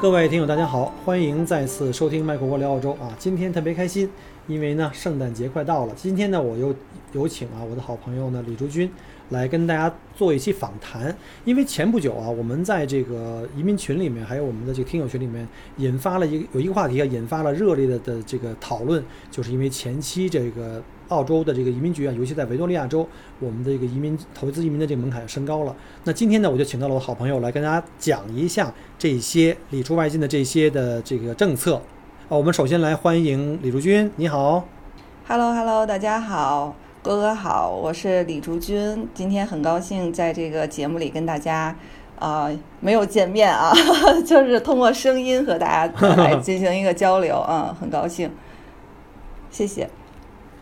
各位听友，大家好，欢迎再次收听麦克锅聊澳洲啊！今天特别开心，因为呢，圣诞节快到了。今天呢，我又有请啊我的好朋友呢李竹君来跟大家做一期访谈。因为前不久啊，我们在这个移民群里面，还有我们的这个听友群里面，引发了一个有一个话题啊，引发了热烈的的这个讨论，就是因为前期这个。澳洲的这个移民局啊，尤其在维多利亚州，我们的这个移民投资移民的这个门槛升高了。那今天呢，我就请到了我好朋友来跟大家讲一下这些里出外进的这些的这个政策。啊，我们首先来欢迎李竹君，你好。Hello Hello，大家好，哥哥好，我是李竹君。今天很高兴在这个节目里跟大家啊没有见面啊，就是通过声音和大家 来进行一个交流啊，很高兴。谢谢。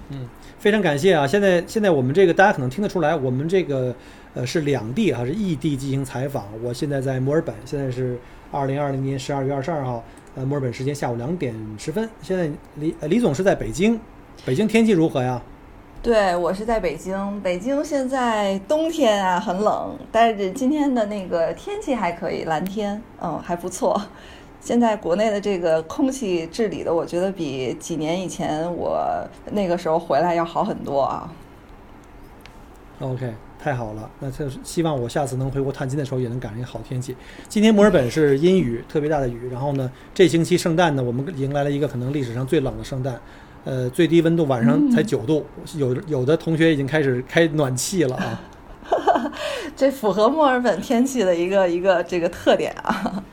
嗯。非常感谢啊！现在现在我们这个大家可能听得出来，我们这个呃是两地哈，是异地进行采访。我现在在墨尔本，现在是二零二零年十二月二十二号，呃，墨尔本时间下午两点十分。现在李李总是在北京，北京天气如何呀？对我是在北京，北京现在冬天啊很冷，但是今天的那个天气还可以，蓝天，嗯，还不错。现在国内的这个空气治理的，我觉得比几年以前我那个时候回来要好很多啊。OK，太好了，那就是希望我下次能回国探亲的时候也能赶上一个好天气。今天墨尔本是阴雨，特别大的雨。然后呢，这星期圣诞呢，我们迎来了一个可能历史上最冷的圣诞，呃，最低温度晚上才九度，有有的同学已经开始开暖气了啊。这符合墨尔本天气的一个一个这个特点啊。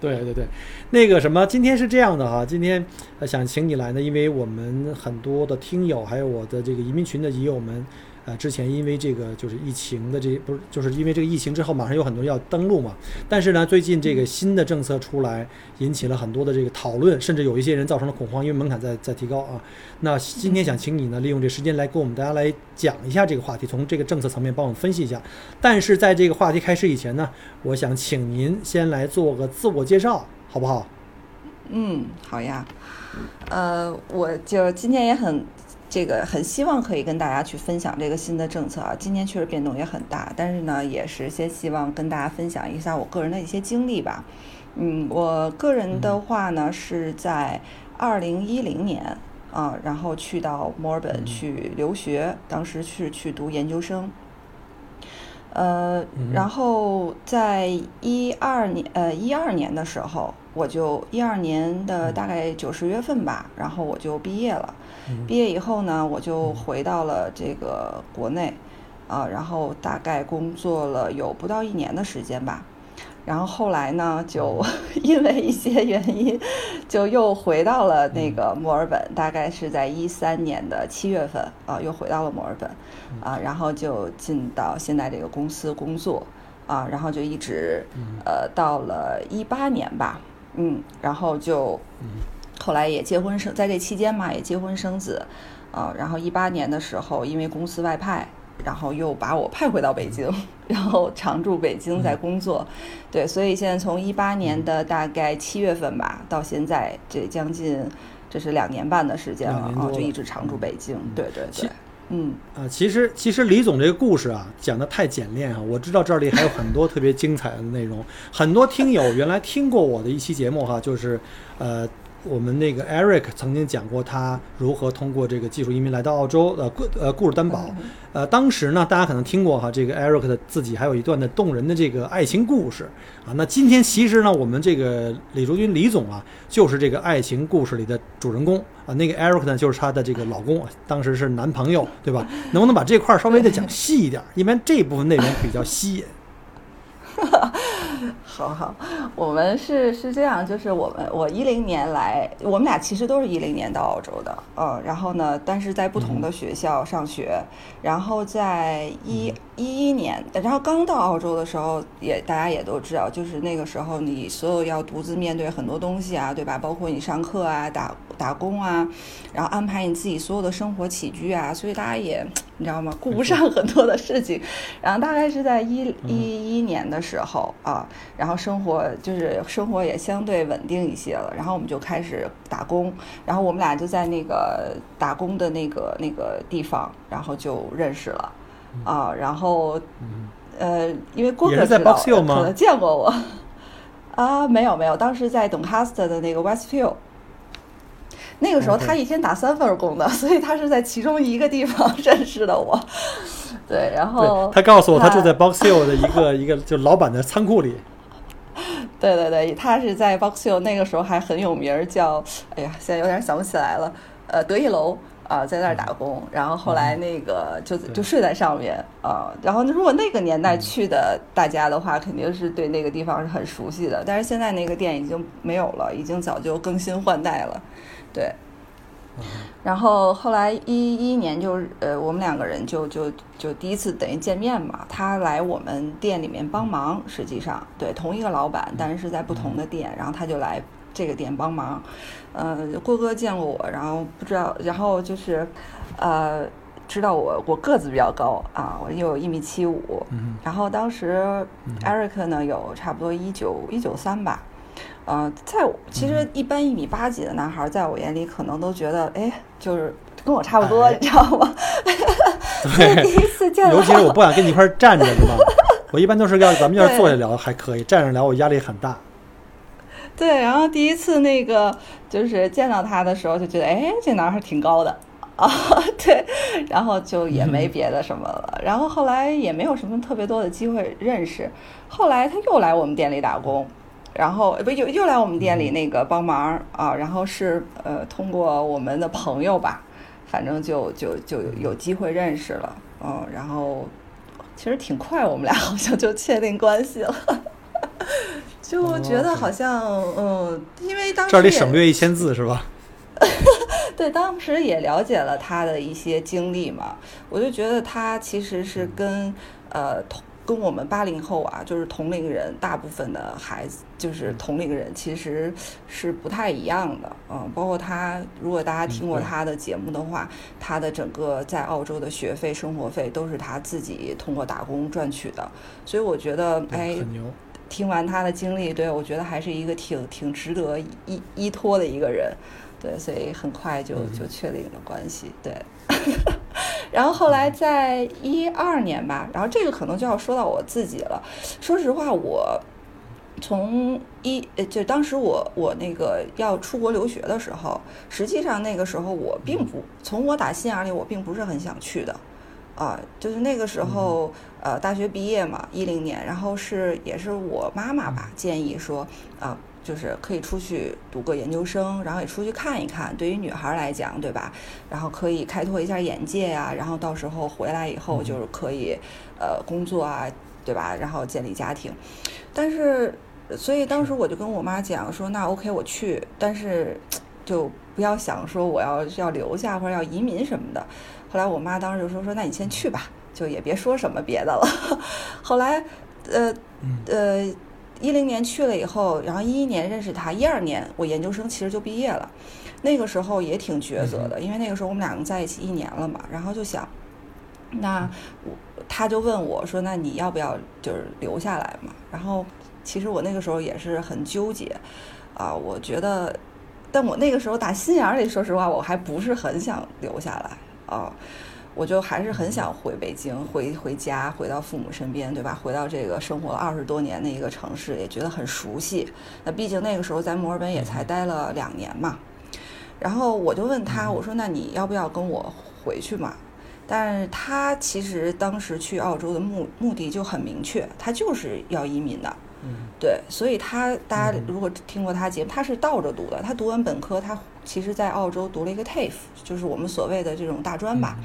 对对对，那个什么，今天是这样的哈，今天想请你来呢，因为我们很多的听友，还有我的这个移民群的移友们。呃，之前因为这个就是疫情的这不是，就是因为这个疫情之后，马上有很多要登陆嘛。但是呢，最近这个新的政策出来，引起了很多的这个讨论，甚至有一些人造成了恐慌，因为门槛在在提高啊。那今天想请你呢，利用这时间来跟我们大家来讲一下这个话题，从这个政策层面帮我们分析一下。但是在这个话题开始以前呢，我想请您先来做个自我介绍，好不好？嗯，好呀。呃，我就今天也很。这个很希望可以跟大家去分享这个新的政策啊，今年确实变动也很大，但是呢，也是先希望跟大家分享一下我个人的一些经历吧。嗯，我个人的话呢，是在二零一零年啊，然后去到墨尔本去留学，当时是去读研究生。呃，然后在一二年呃一二年的时候，我就一二年的大概九十月份吧，然后我就毕业了。毕业以后呢，我就回到了这个国内，啊，然后大概工作了有不到一年的时间吧，然后后来呢，就 因为一些原因，就又回到了那个墨尔本，大概是在一三年的七月份啊，又回到了墨尔本，啊，然后就进到现在这个公司工作，啊，然后就一直呃到了一八年吧，嗯，然后就。后来也结婚生，在这期间嘛，也结婚生子，啊，然后一八年的时候，因为公司外派，然后又把我派回到北京，然后常驻北京在工作，对，所以现在从一八年的大概七月份吧，到现在这将近这是两年半的时间了啊，就一直常驻北京，对对对，嗯。啊，其实其实李总这个故事啊讲的太简练啊，我知道这里还有很多特别精彩的内容，很多听友原来听过我的一期节目哈，就是呃。我们那个 Eric 曾经讲过他如何通过这个技术移民来到澳洲，呃，故呃故事担保，呃，当时呢，大家可能听过哈，这个 Eric 的自己还有一段的动人的这个爱情故事啊。那今天其实呢，我们这个李竹君李总啊，就是这个爱情故事里的主人公啊。那个 Eric 呢，就是他的这个老公，当时是男朋友，对吧？能不能把这块稍微的讲细一点？因为这部分内容比较吸引。好好，我们是是这样，就是我们我一零年来，我们俩其实都是一零年到澳洲的，嗯，然后呢，但是在不同的学校上学，然后在一一一年，然后刚到澳洲的时候，也大家也都知道，就是那个时候你所有要独自面对很多东西啊，对吧？包括你上课啊，打打工啊，然后安排你自己所有的生活起居啊，所以大家也你知道吗？顾不上很多的事情，然后大概是在一一一年的时候啊。然后生活就是生活也相对稳定一些了，然后我们就开始打工，然后我们俩就在那个打工的那个那个地方，然后就认识了，啊，然后呃，因为郭哥知道，可能见过我，啊，没有没有，当时在 Doncaster 的那个 Westfield，那个时候他一天打三份工的，所以他是在其中一个地方 认识的我，对，然后他告诉我他住在 Box Hill 的一个一个就老板的仓库里。对对对，他是在 Box Hill 那个时候还很有名，叫哎呀，现在有点想不起来了。呃，德意楼啊，在那儿打工，然后后来那个就就睡在上面啊。然后如果那个年代去的大家的话，肯定是对那个地方是很熟悉的。但是现在那个店已经没有了，已经早就更新换代了。对。然后后来一一年就呃，我们两个人就就就第一次等于见面嘛。他来我们店里面帮忙，实际上对同一个老板，但是在不同的店。然后他就来这个店帮忙。呃，郭哥见过我，然后不知道，然后就是呃，知道我我个子比较高啊，我有一米七五。然后当时 Eric 呢有差不多一九一九三吧。呃，在我其实一般一米八几的男孩，在我眼里可能都觉得，哎，就是跟我差不多，你知道吗？对，第一次见，尤其是我不 敢跟你一块站着，是吧？我一般都是要咱们要是坐下聊还可以，站着聊我压力很大。对，然后第一次那个就是见到他的时候，就觉得，哎，这男孩挺高的啊，对，然后就也没别的什么了，然后后来也没有什么特别多的机会认识，后来他又来我们店里打工。然后不又又来我们店里那个帮忙啊，然后是呃通过我们的朋友吧，反正就就就有机会认识了，嗯，然后其实挺快，我们俩好像就确定关系了，就觉得好像嗯，因为当时这里省略一千字是吧？对，当时也了解了他的一些经历嘛，我就觉得他其实是跟呃同。跟我们八零后啊，就是同龄人，大部分的孩子就是同龄人，其实是不太一样的。嗯，包括他，如果大家听过他的节目的话，他的整个在澳洲的学费、生活费都是他自己通过打工赚取的。所以我觉得，哎，听完他的经历，对我觉得还是一个挺挺值得依依托的一个人。对，所以很快就就确定了关系。对。然后后来在一二年吧，然后这个可能就要说到我自己了。说实话，我从一呃就当时我我那个要出国留学的时候，实际上那个时候我并不从我打心眼里我并不是很想去的，啊，就是那个时候呃大学毕业嘛，一零年，然后是也是我妈妈吧建议说啊。就是可以出去读个研究生，然后也出去看一看。对于女孩来讲，对吧？然后可以开拓一下眼界呀。然后到时候回来以后，就是可以呃工作啊，对吧？然后建立家庭。但是，所以当时我就跟我妈讲说：“那 OK，我去，但是就不要想说我要要留下或者要移民什么的。”后来我妈当时就说：“说那你先去吧，就也别说什么别的了。”后来，呃，呃。一零年去了以后，然后一一年认识他，一二年我研究生其实就毕业了，那个时候也挺抉择的，因为那个时候我们两个在一起一年了嘛，然后就想，那我他就问我说，那你要不要就是留下来嘛？然后其实我那个时候也是很纠结，啊，我觉得，但我那个时候打心眼里，说实话，我还不是很想留下来啊。我就还是很想回北京，回回家，回到父母身边，对吧？回到这个生活了二十多年的一个城市，也觉得很熟悉。那毕竟那个时候在墨尔本也才待了两年嘛。然后我就问他，我说：“那你要不要跟我回去嘛？”但是他其实当时去澳洲的目目的就很明确，他就是要移民的。嗯，对，所以他大家如果听过他节目，他是倒着读的。他读完本科，他其实在澳洲读了一个 TAFE，就是我们所谓的这种大专吧。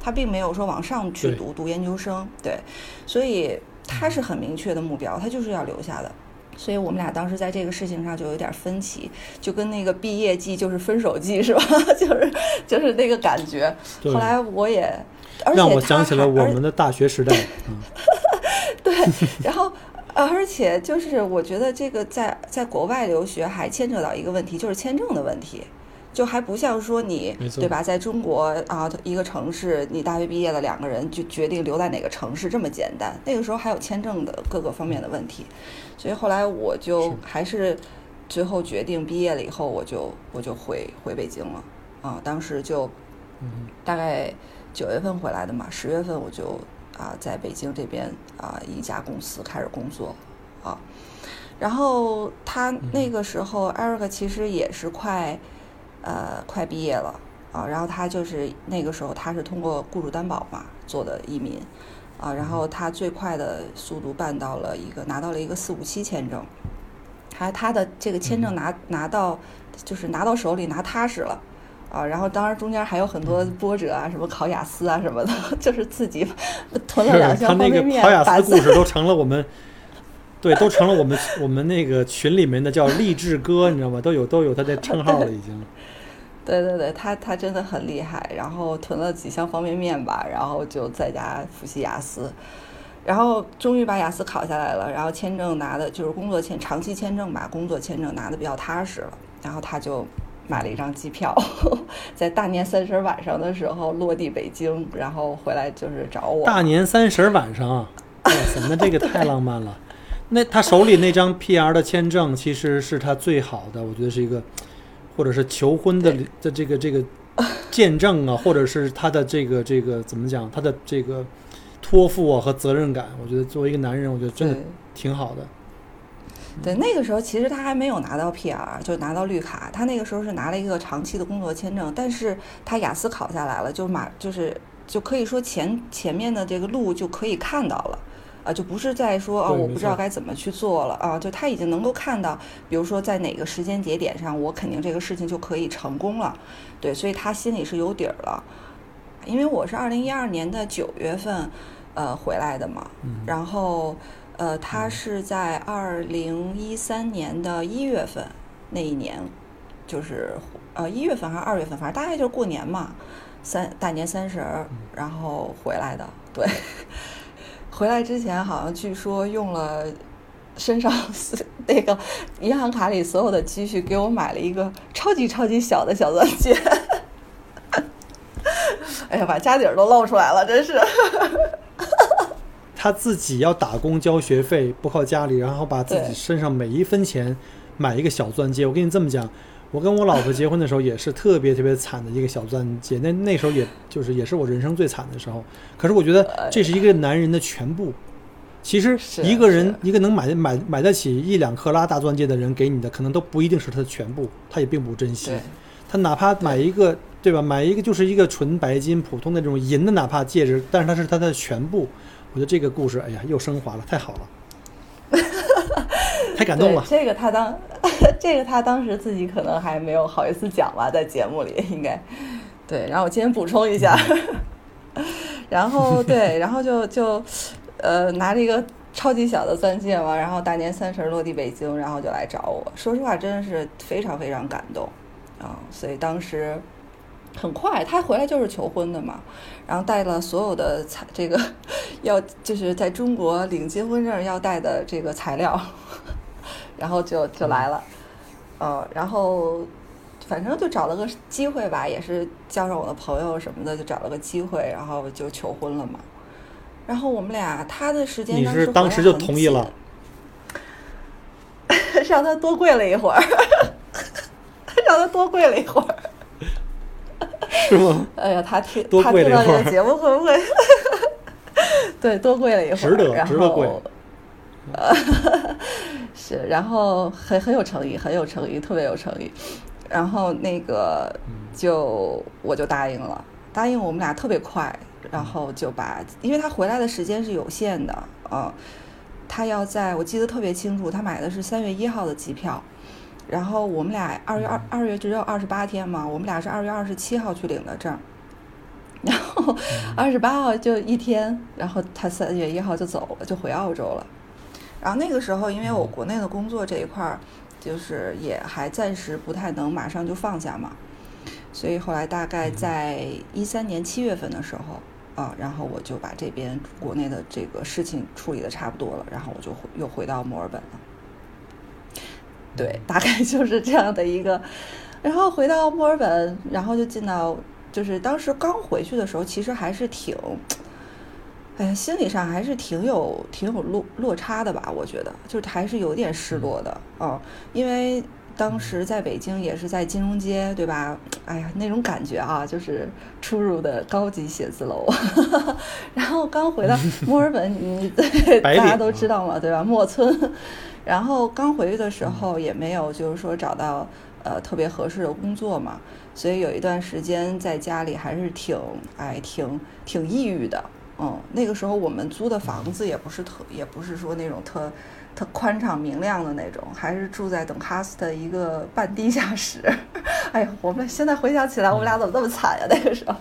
他并没有说往上去读读研究生，对，所以他是很明确的目标，他就是要留下的，所以我们俩当时在这个事情上就有点分歧，就跟那个毕业季就是分手季 是吧？就是就是那个感觉。后来我也，而且让我想起了我们的大学时代。嗯，对，然后呃而且就是我觉得这个在在国外留学还牵扯到一个问题，就是签证的问题。就还不像说你对吧，在中国啊一个城市，你大学毕业了，两个人就决定留在哪个城市这么简单。那个时候还有签证的各个方面的问题，所以后来我就还是最后决定毕业了以后，我就我就回回北京了啊。当时就嗯大概九月份回来的嘛，十月份我就啊在北京这边啊一家公司开始工作啊。然后他那个时候，Eric 其实也是快呃快毕业了啊，然后他就是那个时候他是通过雇主担保嘛做的移民啊，然后他最快的速度办到了一个拿到了一个四五七签证，他他的这个签证拿拿到就是拿到手里拿踏实了。啊，然后当然中间还有很多波折啊，什么考雅思啊什么的，就是自己 囤了两箱方便面，考雅思故事 都成了我们，对，都成了我们我们那个群里面的叫励志哥，你知道吗？都有都有他的称号了，已经。对对对，他他真的很厉害，然后囤了几箱方便面吧，然后就在家复习雅思，然后终于把雅思考下来了，然后签证拿的就是工作签长期签证吧，工作签证拿的比较踏实了，然后他就买了一张机票，在大年三十晚上的时候落地北京，然后回来就是找我。大年三十儿晚上啊，哇塞，那这个太浪漫了。那他手里那张 PR 的签证，其实是他最好的，我觉得是一个，或者是求婚的的这个这个见证啊，或者是他的这个这个怎么讲，他的这个托付啊和责任感，我觉得作为一个男人，我觉得真的挺好的。对，那个时候其实他还没有拿到 PR，就拿到绿卡。他那个时候是拿了一个长期的工作签证，但是他雅思考下来了，就马就是就可以说前前面的这个路就可以看到了。啊，就不是在说啊，对没我不知道该怎么去做了啊，就他已经能够看到，比如说在哪个时间节点上，我肯定这个事情就可以成功了，对，所以他心里是有底儿了。因为我是二零一二年的九月份，呃，回来的嘛，嗯然后呃，他是在二零一三年的一月份那一年，就是呃一月份还是二月份，反正大概就是过年嘛，三大年三十儿，然后回来的。对，回来之前好像据说用了身上 那个银行卡里所有的积蓄，给我买了一个超级超级小的小钻戒。哎呀，把家底儿都露出来了，真是。他自己要打工交学费，不靠家里，然后把自己身上每一分钱买一个小钻戒。我跟你这么讲，我跟我老婆结婚的时候也是特别特别惨的一个小钻戒，那那时候也就是也是我人生最惨的时候。可是我觉得这是一个男人的全部。其实一个人一个能买买买得起一两克拉大钻戒的人给你的，可能都不一定是他的全部，他也并不珍惜。他哪怕买一个，对吧？买一个就是一个纯白金、普通的这种银的，哪怕戒指，但是它是他的全部。我觉得这个故事，哎呀，又升华了，太好了，太感动了。这个他当，这个他当时自己可能还没有好意思讲吧，在节目里应该。对，然后我今天补充一下，然后对，然后就就呃拿着一个超级小的钻戒嘛，然后大年三十儿落地北京，然后就来找我。说实话，真的是非常非常感动啊！所以当时很快他回来就是求婚的嘛，然后带了所有的材这个 要就是在中国领结婚证要带的这个材料，然后就就来了，呃，然后反正就找了个机会吧，也是叫上我的朋友什么的，就找了个机会，然后就求婚了嘛。然后我们俩他的时间你当时是当时就同意了，让他多跪了一会儿，让他多跪了一会儿。是吗？哎呀，他听多他听到这个节目会不会？对，多跪了一会儿，值得然值得跪后 是，然后很很有诚意，很有诚意，特别有诚意。然后那个就我就答应了，答应我们俩特别快，然后就把，因为他回来的时间是有限的，嗯，他要在我记得特别清楚，他买的是三月一号的机票，然后我们俩二月二二月只有二十八天嘛，我们俩是二月二十七号去领的证，然后二十八号就一天，然后他三月一号就走了，就回澳洲了。然后那个时候，因为我国内的工作这一块儿，就是也还暂时不太能马上就放下嘛，所以后来大概在一三年七月份的时候。啊，然后我就把这边国内的这个事情处理的差不多了，然后我就回又回到墨尔本了。对，大概就是这样的一个，然后回到墨尔本，然后就进到，就是当时刚回去的时候，其实还是挺，哎呀，心理上还是挺有挺有落落差的吧，我觉得，就是还是有点失落的啊，因为。当时在北京也是在金融街，对吧？哎呀，那种感觉啊，就是出入的高级写字楼。然后刚回到墨尔本，你对大家都知道嘛，对吧？墨村。然后刚回去的时候也没有，就是说找到呃特别合适的工作嘛，所以有一段时间在家里还是挺哎挺挺抑郁的。嗯，那个时候我们租的房子也不是特，也不是说那种特。特宽敞明亮的那种，还是住在等哈斯的一个半地下室。哎呀，我们现在回想起来，我们俩怎么那么惨呀？那个时候，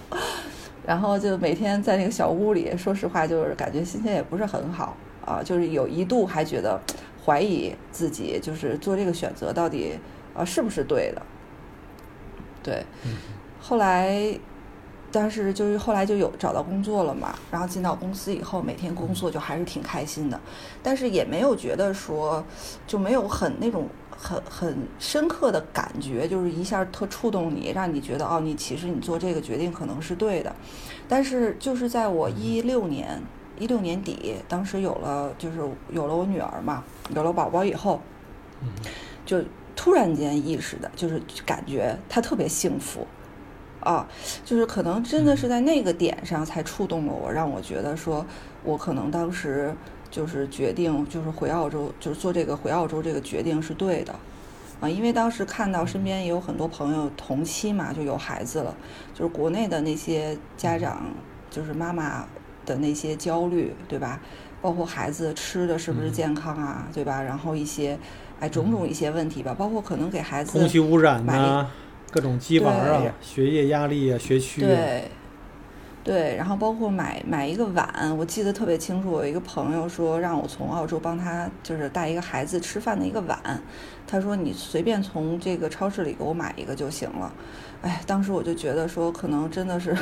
然后就每天在那个小屋里，说实话，就是感觉心情也不是很好啊。就是有一度还觉得怀疑自己，就是做这个选择到底啊是不是对的？对，后来。但是就是后来就有找到工作了嘛，然后进到公司以后，每天工作就还是挺开心的，但是也没有觉得说就没有很那种很很深刻的感觉，就是一下特触动你，让你觉得哦，你其实你做这个决定可能是对的。但是就是在我一六年一六年底，当时有了就是有了我女儿嘛，有了宝宝以后，就突然间意识的，就是感觉她特别幸福。啊，就是可能真的是在那个点上才触动了我，让我觉得说，我可能当时就是决定就是回澳洲，就是做这个回澳洲这个决定是对的，啊，因为当时看到身边也有很多朋友同期嘛就有孩子了，就是国内的那些家长，就是妈妈的那些焦虑，对吧？包括孩子吃的是不是健康啊，对吧？然后一些哎种种一些问题吧，包括可能给孩子空气污染啊。各种鸡娃啊，学业压力啊，学区。对，对，然后包括买买一个碗，我记得特别清楚。我一个朋友说让我从澳洲帮他，就是带一个孩子吃饭的一个碗。他说你随便从这个超市里给我买一个就行了。哎，当时我就觉得说，可能真的是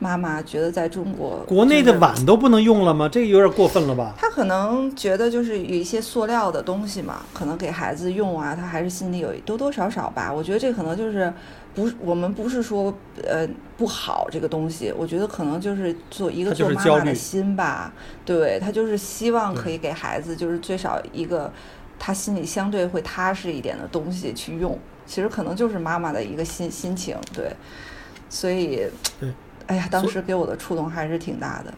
妈妈觉得在中国国内的碗都不能用了吗？这个有点过分了吧？他可能觉得就是有一些塑料的东西嘛，可能给孩子用啊，他还是心里有多多少少吧。我觉得这可能就是不，我们不是说呃不好这个东西，我觉得可能就是做一个做妈妈的心吧。对他就是希望可以给孩子就是最少一个他心里相对会踏实一点的东西去用。其实可能就是妈妈的一个心心情，对，所以，对，哎呀，当时给我的触动还是挺大的。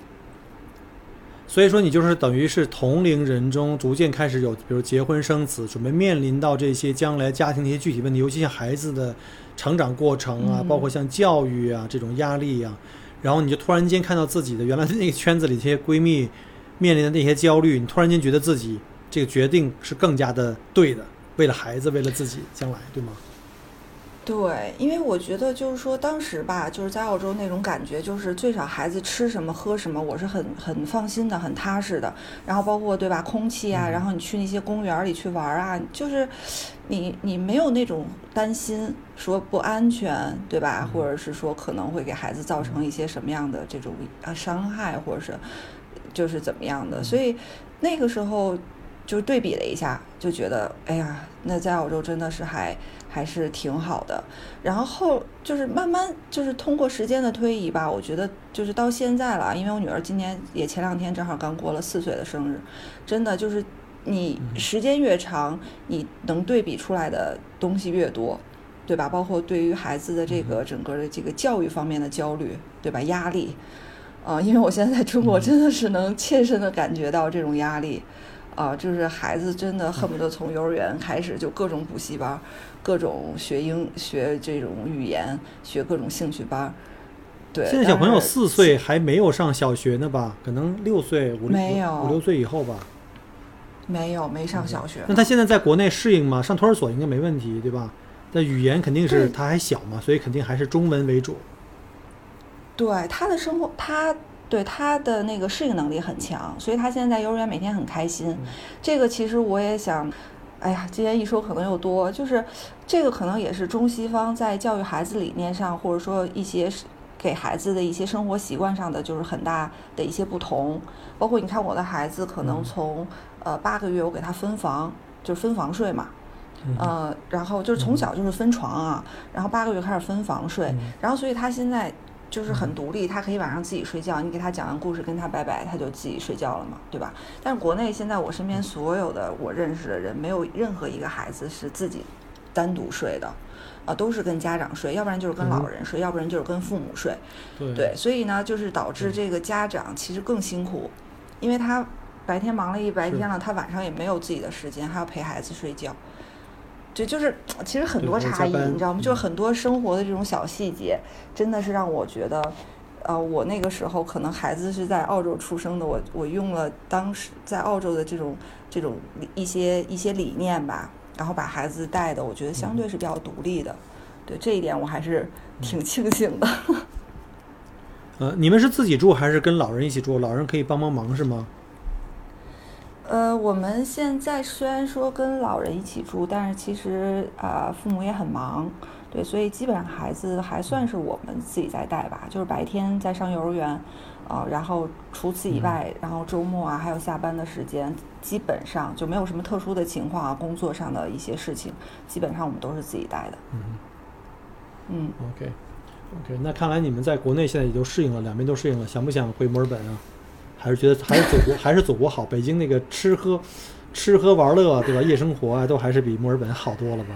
所以说，你就是等于是同龄人中逐渐开始有，比如结婚生子，准备面临到这些将来家庭的一些具体问题，尤其像孩子的成长过程啊，包括像教育啊这种压力啊，然后你就突然间看到自己的原来的那个圈子里这些闺蜜面临的那些焦虑，你突然间觉得自己这个决定是更加的对的。为了孩子，为了自己将来，对吗？对，因为我觉得就是说，当时吧，就是在澳洲那种感觉，就是最少孩子吃什么喝什么，我是很很放心的，很踏实的。然后包括对吧，空气啊，然后你去那些公园里去玩啊，就是你你没有那种担心说不安全，对吧？或者是说可能会给孩子造成一些什么样的这种啊伤害，或者是就是怎么样的。所以那个时候。就对比了一下，就觉得哎呀，那在澳洲真的是还还是挺好的。然后后就是慢慢就是通过时间的推移吧，我觉得就是到现在了，因为我女儿今年也前两天正好刚过了四岁的生日，真的就是你时间越长，你能对比出来的东西越多，对吧？包括对于孩子的这个整个的这个教育方面的焦虑，对吧？压力啊，因为我现在在中国真的是能切身的感觉到这种压力。啊，就是孩子真的恨不得从幼儿园开始就各种补习班，各种学英学这种语言，学各种兴趣班。对，现在小朋友四岁还没有上小学呢吧？可能六岁五六五六岁以后吧。没有，没上小学。那他现在在国内适应吗？上托儿所应该没问题，对吧？那语言肯定是他还小嘛，所以肯定还是中文为主。对他的生活，他。对他的那个适应能力很强，所以他现在在幼儿园每天很开心。嗯这个其实我也想，哎呀，今天一说可能又多，就是这个可能也是中西方在教育孩子理念上，或者说一些是给孩子的一些生活习惯上的，就是很大的一些不同。包括你看我的孩子，可能嗯从呃八个月我给他分房，就是分房睡嘛。嗯呃，然后就是从小就是分床啊，然后八个月开始分房睡，嗯然后所以他现在就是很独立，他可以晚上自己睡觉，你给他讲完故事跟他拜拜，他就自己睡觉了嘛，对吧？但是国内现在我身边所有的我认识的人，没有任何一个孩子是自己单独睡的，啊、都是跟家长睡，要不然就是跟老人睡，要不然就是跟父母睡，对。对，所以呢，就是导致这个家长其实更辛苦，因为他白天忙了一白天了，他晚上也没有自己的时间，还要陪孩子睡觉。这就是其实很多差异，你知道吗？就是嗯很多生活的这种小细节，真的是让我觉得，呃，我那个时候可能孩子是在澳洲出生的，我我用了当时在澳洲的这种这种理一些一些理念吧，然后把孩子带的，我觉得相对是比较独立的。对这一点，我还是挺庆幸的。呃，你们是自己住还是跟老人一起住？老人可以帮帮忙是吗？呃，我们现在虽然说跟老人一起住，但是其实啊、父母也很忙，对，所以基本上孩子还算是我们自己在带吧，就是白天在上幼儿园，啊、然后除此以外，然后周末啊，还有下班的时间，基本上就没有什么特殊的情况啊，工作上的一些事情，基本上我们都是自己带的。嗯嗯，，OK OK，那看来你们在国内现在也就适应了，两边都适应了，想不想回墨尔本啊？还是觉得还是祖国 还是祖国好？北京那个吃喝吃喝玩乐对吧？夜生活啊，都还是比墨尔本好多了吧？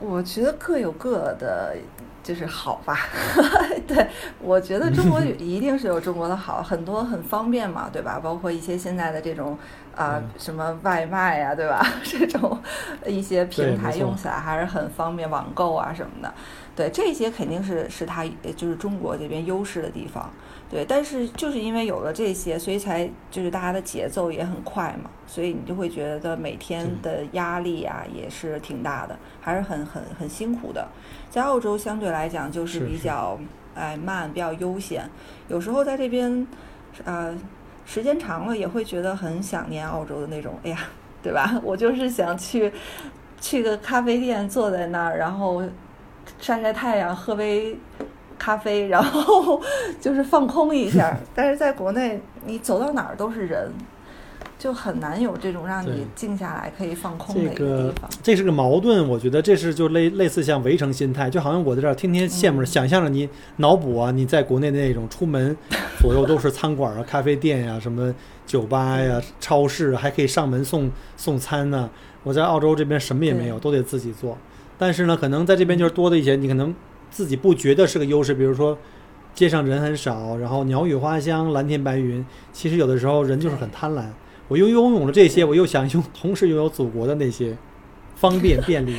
我觉得各有各的，就是好吧。对，我觉得中国一定是有中国的好，很多很方便嘛，对吧？包括一些现在的这种啊、嗯什么外卖呀、对吧？这种一些平台用起来还是很方便，网购啊什么的。对，这些肯定是是它呃就是中国这边优势的地方。对，但是就是因为有了这些，所以才就是大家的节奏也很快嘛，所以你就会觉得每天的压力啊也是挺大的，还是很很很辛苦的。在澳洲相对来讲就是比较哎慢，比较悠闲，有时候在这边呃时间长了也会觉得很想念澳洲的那种，哎呀，对吧？我就是想去去个咖啡店坐在那儿，然后晒晒太阳，喝杯咖啡，然后就是放空一下。但是在国内，你走到哪儿都是人，就很难有这种让你静下来可以放空的这一个个地方。这是个矛盾，我觉得这是就类类似像围城心态，就好像我在这儿天天羡慕想象着你脑补啊，你在国内的那种出门左右都是餐馆啊、咖啡店呀、什么酒吧呀、超市，还可以上门送送餐呢、我在澳洲这边什么也没有，都得自己做。但是呢，可能在这边就是多的一些，你可能自己不觉得是个优势，比如说街上人很少，然后鸟语花香、蓝天白云。其实有的时候人就是很贪婪。我又拥有了这些，我又想拥，同时拥有祖国的那些方便便利。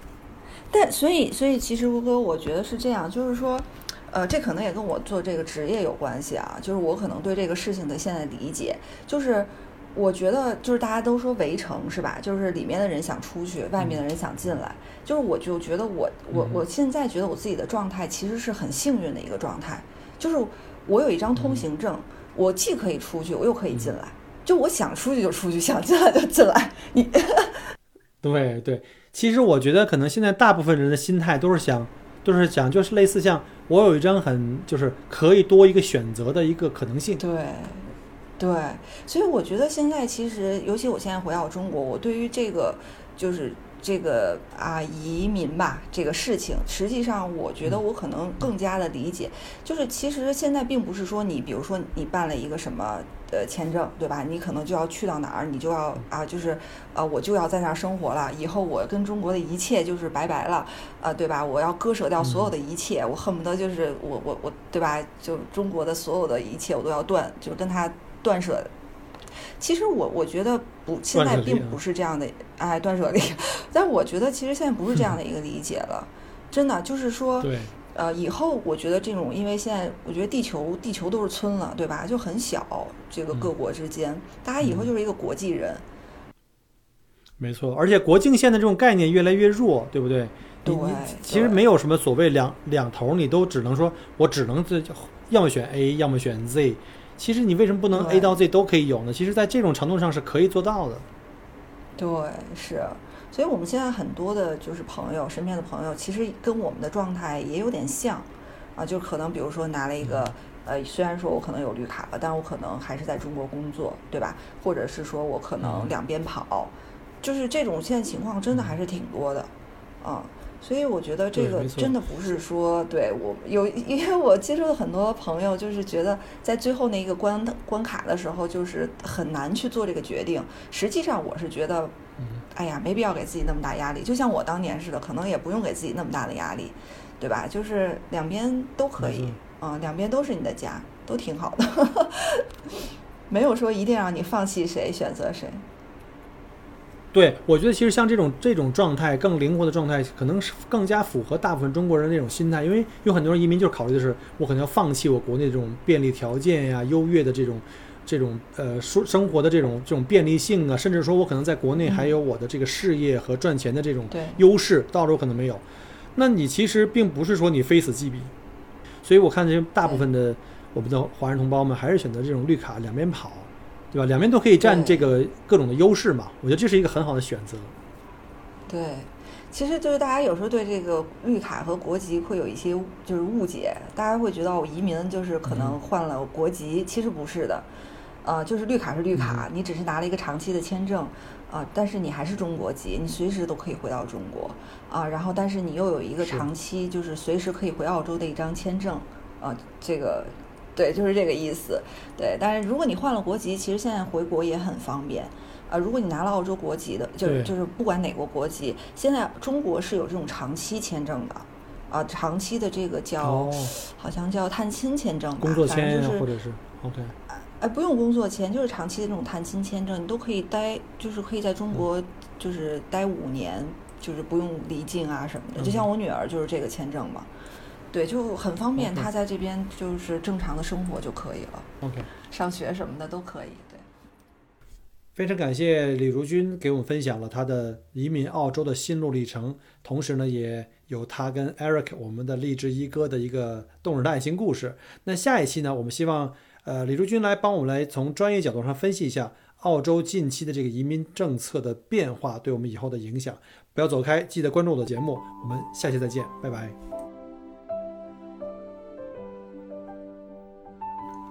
但所以，所以其实吴哥，我觉得是这样，就是说，呃，这可能也跟我做这个职业有关系啊。就是我可能对这个事情的现在理解，就是我觉得就是大家都说围城是吧？就是里面的人想出去，外面的人想进来。就是我就觉得我我嗯我现在觉得我自己的状态其实是很幸运的一个状态，就是我有一张通行证，我既可以出去，我又可以进来。就我想出去就出去，想进来就进来。你对对，其实我觉得可能现在大部分人的心态都是想，都是想就是类似像我有一张很就是可以多一个选择的一个可能性。对，对，所以我觉得现在其实，尤其我现在回到中国，我对于这个就是这个啊移民吧这个事情，实际上我觉得我可能更加的理解，就是其实现在并不是说你比如说你办了一个什么呃签证，对吧？你可能就要去到哪儿，你就要啊就是啊我就要在那儿生活了，以后我跟中国的一切就是拜拜了，啊对吧？我要割舍掉所有的一切，我恨不得就是我我我对吧？就中国的所有的一切我都要断，就跟他断舍。其实我我觉得不，现在并不是这样的，哎，断舍离。但我觉得其实现在不是这样的一个理解了，真的就是说，对，呃，以后我觉得这种，因为现在我觉得地球地球都是村了，对吧？就很小，这个各嗯国之间，大家以后嗯就是一个国际人。没错。而且国境线的这种概念越来越弱，对不对？对其实没有什么所谓两两头，你都只能说我只能这要么选 A，要么选 Z。其实你为什么不能 A 到 Z 都可以有呢？其实，在这种程度上是可以做到的。对，是，所以我们现在很多的就是朋友，身边的朋友，其实跟我们的状态也有点像，啊，就可能比如说拿了一个，呃，虽然说我可能有绿卡了，但我可能还是在中国工作，对吧？或者是说我可能嗯两边跑，就是这种现在情况真的还是挺多的，啊。所以我觉得这个真的不是说对我有，因为我接触的很多朋友，就是觉得在最后那一个关关卡的时候，就是很难去做这个决定。实际上，我是觉得嗯，哎呀，没必要给自己那么大压力。就像我当年似的，可能也不用给自己那么大的压力，对吧？就是两边都可以没错，啊、两边都是你的家，都挺好的，没有说一定让你放弃谁，选择谁。对，我觉得其实像这种这种状态更灵活的状态，可能是更加符合大部分中国人那种心态，因为有很多人移民就是考虑的是，我可能要放弃我国内这种便利条件呀、优越的这种这种呃生生活的这种这种便利性啊，甚至说我可能在国内还有我的这个事业和赚钱的这种对。优势，到时候可能没有。那你其实并不是说你非死即彼，所以我看这些大部分的我们的华人同胞们还是选择这种绿卡两边跑，对吧？两边都可以占这个各种的优势嘛，我觉得这是一个很好的选择。对，其实就是大家有时候对这个绿卡和国籍会有一些就是误解，大家会觉得我移民就是可能嗯换了国籍，其实不是的，呃，就是绿卡是绿卡，嗯你只是拿了一个长期的签证，啊、但是你还是中国籍，你随时都可以回到中国，啊、然后但是你又有一个长期就是随时可以回澳洲的一张签证，啊、这个。对，就是这个意思。对，但是如果你换了国籍，其实现在回国也很方便。啊，如果你拿了澳洲国籍的，就是就是不管哪国国籍，现在中国是有这种长期签证的，啊，长期的这个叫、哦，好像叫探亲签证吧，工作签就是啊或者是 OK，哎，不用工作签，就是长期的这种探亲签证，你都可以待，就是可以在中国就是待五年，就是不用离境啊什么的。就像嗯我女儿就是这个签证嘛，对，就很方便她在这边就是正常的生活就可以了，OK，上学什么的都可以。对，非常感谢李如君给我们分享了他的移民澳洲的心路历程，同时呢，也有他跟 Eric 我们的励志一哥的一个动人的爱情故事。那下一期呢，我们希望呃李如君来帮我们来从专业角度上分析一下澳洲近期的这个移民政策的变化对我们以后的影响。不要走开，记得关注我的节目，我们下期再见，拜拜。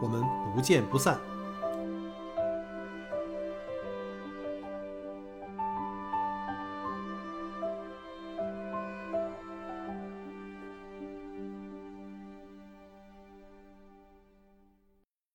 我们不见不散。